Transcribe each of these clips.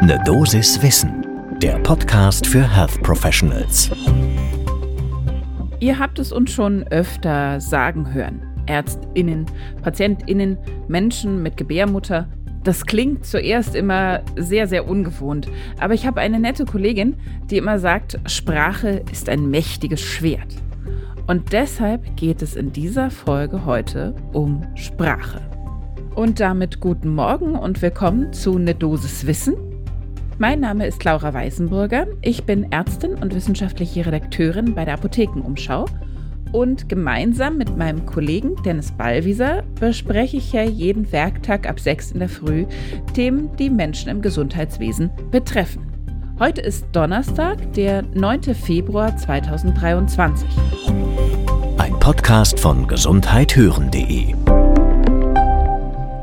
Ne Dosis Wissen, der Podcast für Health Professionals. Ihr habt es uns schon öfter sagen hören. Ärztinnen, Patientinnen, Menschen mit Gebärmutter. Das klingt zuerst immer sehr, sehr ungewohnt. Aber ich habe eine nette Kollegin, die immer sagt, Sprache ist ein mächtiges Schwert. Und deshalb geht es in dieser Folge heute um Sprache. Und damit guten Morgen und willkommen zu Ne Dosis Wissen. Mein Name ist Laura Weißenburger. Ich bin Ärztin und wissenschaftliche Redakteurin bei der Apothekenumschau. Und gemeinsam mit meinem Kollegen Dennis Ballwieser bespreche ich ja jeden Werktag ab 6 in der Früh Themen, die Menschen im Gesundheitswesen betreffen. Heute ist Donnerstag, der 9. Februar 2023. Ein Podcast von gesundheithören.de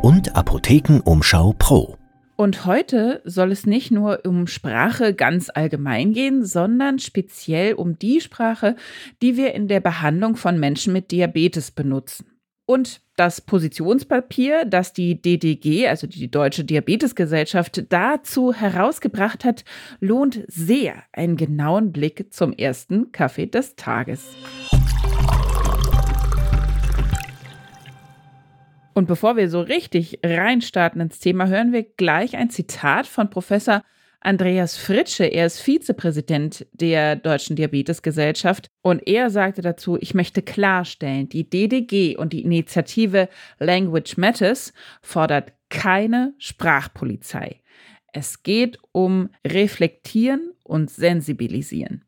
und Apothekenumschau Pro. Und heute soll es nicht nur um Sprache ganz allgemein gehen, sondern speziell um die Sprache, die wir in der Behandlung von Menschen mit Diabetes benutzen. Und das Positionspapier, das die DDG, also die Deutsche Diabetesgesellschaft, dazu herausgebracht hat, lohnt sehr einen genauen Blick zum ersten Kaffee des Tages. Und bevor wir so richtig reinstarten ins Thema, hören wir gleich ein Zitat von Professor Andreas Fritsche. Er ist Vizepräsident der Deutschen Diabetesgesellschaft und er sagte dazu, ich möchte klarstellen, die DDG und die Initiative Language Matters fordert keine Sprachpolizei. Es geht um Reflektieren und Sensibilisieren.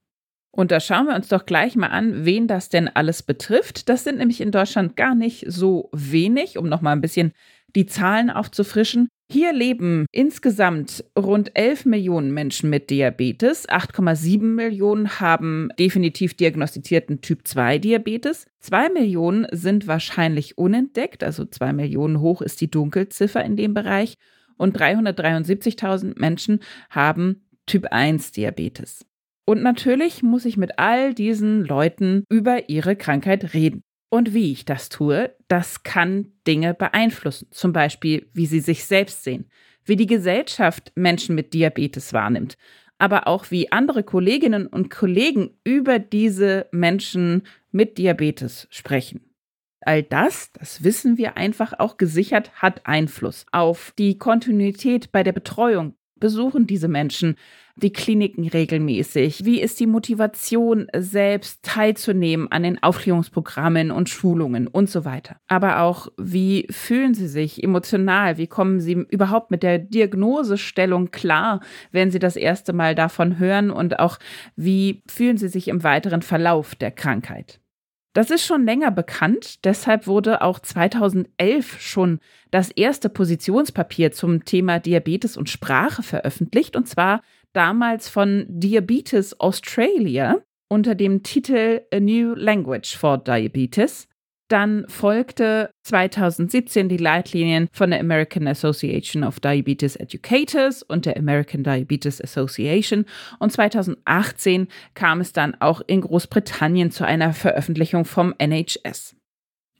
Und da schauen wir uns doch gleich mal an, wen das denn alles betrifft. Das sind nämlich in Deutschland gar nicht so wenig, um nochmal ein bisschen die Zahlen aufzufrischen. Hier leben insgesamt rund 11 Millionen Menschen mit Diabetes. 8,7 Millionen haben definitiv diagnostizierten Typ-2-Diabetes. 2 Millionen sind wahrscheinlich unentdeckt, also 2 Millionen hoch ist die Dunkelziffer in dem Bereich. Und 373.000 Menschen haben Typ-1-Diabetes. Und natürlich muss ich mit all diesen Leuten über ihre Krankheit reden. Und wie ich das tue, das kann Dinge beeinflussen. Zum Beispiel, wie sie sich selbst sehen, wie die Gesellschaft Menschen mit Diabetes wahrnimmt, aber auch wie andere Kolleginnen und Kollegen über diese Menschen mit Diabetes sprechen. All das, das wissen wir einfach auch gesichert, hat Einfluss auf die Kontinuität bei der Betreuung. Besuchen diese Menschen die Kliniken regelmäßig? Wie ist die Motivation, selbst teilzunehmen an den Aufklärungsprogrammen und Schulungen und so weiter? Aber auch, wie fühlen sie sich emotional? Wie kommen sie überhaupt mit der Diagnosestellung klar, wenn sie das erste Mal davon hören? Und auch, wie fühlen sie sich im weiteren Verlauf der Krankheit? Das ist schon länger bekannt, deshalb wurde auch 2011 schon das erste Positionspapier zum Thema Diabetes und Sprache veröffentlicht, und zwar damals von Diabetes Australia unter dem Titel A New Language for Diabetes. Dann folgte 2017 die Leitlinien von der American Association of Diabetes Educators und der American Diabetes Association. Und 2018 kam es dann auch in Großbritannien zu einer Veröffentlichung vom NHS.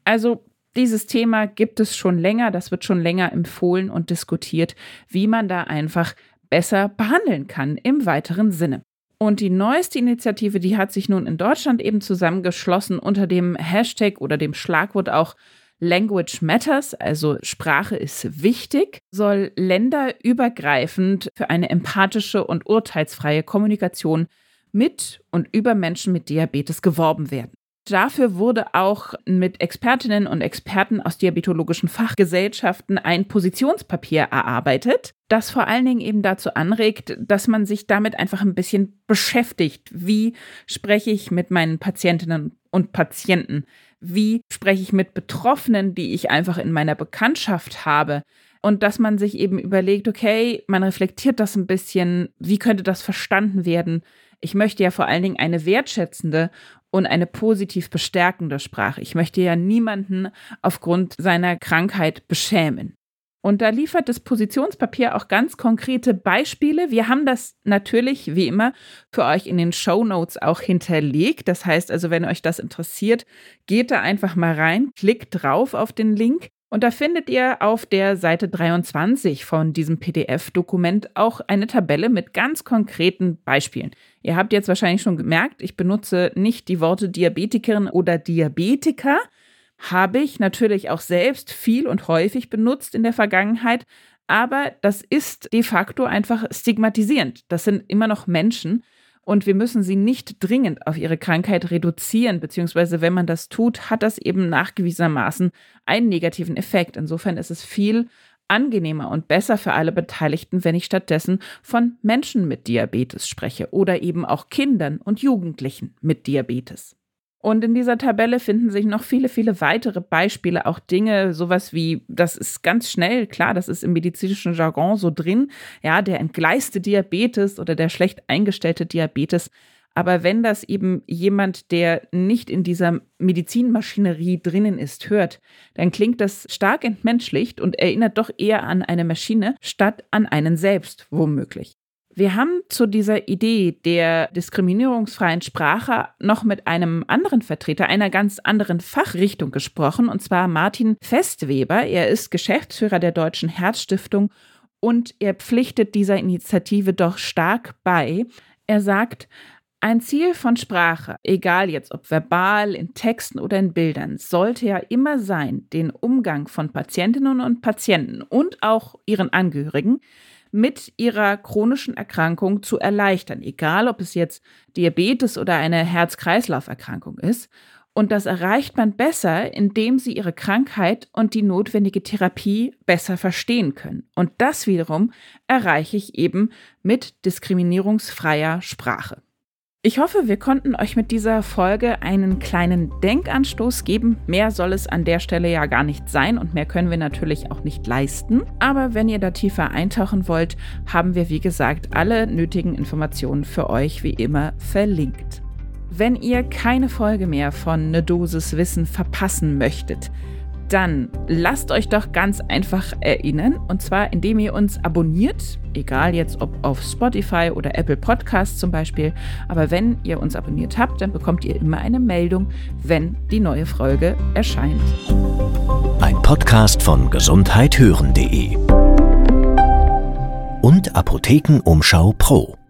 Also dieses Thema gibt es schon länger, das wird schon länger empfohlen und diskutiert, wie man da einfach besser behandeln kann im weiteren Sinne. Und die neueste Initiative, die hat sich nun in Deutschland eben zusammengeschlossen unter dem Hashtag oder dem Schlagwort auch Language Matters, also Sprache ist wichtig, soll länderübergreifend für eine empathische und urteilsfreie Kommunikation mit und über Menschen mit Diabetes geworben werden. Dafür wurde auch mit Expertinnen und Experten aus diabetologischen Fachgesellschaften ein Positionspapier erarbeitet, das vor allen Dingen eben dazu anregt, dass man sich damit einfach ein bisschen beschäftigt. Wie spreche ich mit meinen Patientinnen und Patienten? Wie spreche ich mit Betroffenen, die ich einfach in meiner Bekanntschaft habe? Und dass man sich eben überlegt, okay, man reflektiert das ein bisschen, wie könnte das verstanden werden? Ich möchte ja vor allen Dingen eine wertschätzende und eine positiv bestärkende Sprache. Ich möchte ja niemanden aufgrund seiner Krankheit beschämen. Und da liefert das Positionspapier auch ganz konkrete Beispiele. Wir haben das natürlich, wie immer, für euch in den Show Notes auch hinterlegt. Das heißt also, wenn euch das interessiert, geht da einfach mal rein, klickt drauf auf den Link. Und da findet ihr auf der Seite 23 von diesem PDF-Dokument auch eine Tabelle mit ganz konkreten Beispielen. Ihr habt jetzt wahrscheinlich schon gemerkt, ich benutze nicht die Worte Diabetikerin oder Diabetiker. Habe ich natürlich auch selbst viel und häufig benutzt in der Vergangenheit, aber das ist de facto einfach stigmatisierend. Das sind immer noch Menschen und wir müssen sie nicht dringend auf ihre Krankheit reduzieren, beziehungsweise wenn man das tut, hat das eben nachgewiesenermaßen einen negativen Effekt. Insofern ist es viel angenehmer und besser für alle Beteiligten, wenn ich stattdessen von Menschen mit Diabetes spreche oder eben auch Kindern und Jugendlichen mit Diabetes. Und in dieser Tabelle finden sich noch viele, viele weitere Beispiele, auch Dinge, sowas wie, das ist ganz schnell, klar, das ist im medizinischen Jargon so drin, ja, der entgleiste Diabetes oder der schlecht eingestellte Diabetes. Aber wenn das eben jemand, der nicht in dieser Medizinmaschinerie drinnen ist, hört, dann klingt das stark entmenschlicht und erinnert doch eher an eine Maschine statt an einen selbst, womöglich. Wir haben zu dieser Idee der diskriminierungsfreien Sprache noch mit einem anderen Vertreter einer ganz anderen Fachrichtung gesprochen, und zwar Martin Festweber. Er ist Geschäftsführer der Deutschen Herzstiftung und er pflichtet dieser Initiative doch stark bei. Er sagt, ein Ziel von Sprache, egal jetzt ob verbal, in Texten oder in Bildern, sollte ja immer sein, den Umgang von Patientinnen und Patienten und auch ihren Angehörigen mit ihrer chronischen Erkrankung zu erleichtern, egal ob es jetzt Diabetes oder eine Herz-Kreislauf-Erkrankung ist. Und das erreicht man besser, indem sie ihre Krankheit und die notwendige Therapie besser verstehen können. Und das wiederum erreiche ich eben mit diskriminierungsfreier Sprache. Ich hoffe, wir konnten euch mit dieser Folge einen kleinen Denkanstoß geben. Mehr soll es an der Stelle ja gar nicht sein und mehr können wir natürlich auch nicht leisten. Aber wenn ihr da tiefer eintauchen wollt, haben wir, wie gesagt, alle nötigen Informationen für euch wie immer verlinkt. Wenn ihr keine Folge mehr von Ne Dosis Wissen verpassen möchtet, dann lasst euch doch ganz einfach erinnern. Und zwar, indem ihr uns abonniert, egal jetzt ob auf Spotify oder Apple Podcasts zum Beispiel. Aber wenn ihr uns abonniert habt, dann bekommt ihr immer eine Meldung, wenn die neue Folge erscheint. Ein Podcast von gesundheithören.de und Apothekenumschau Pro.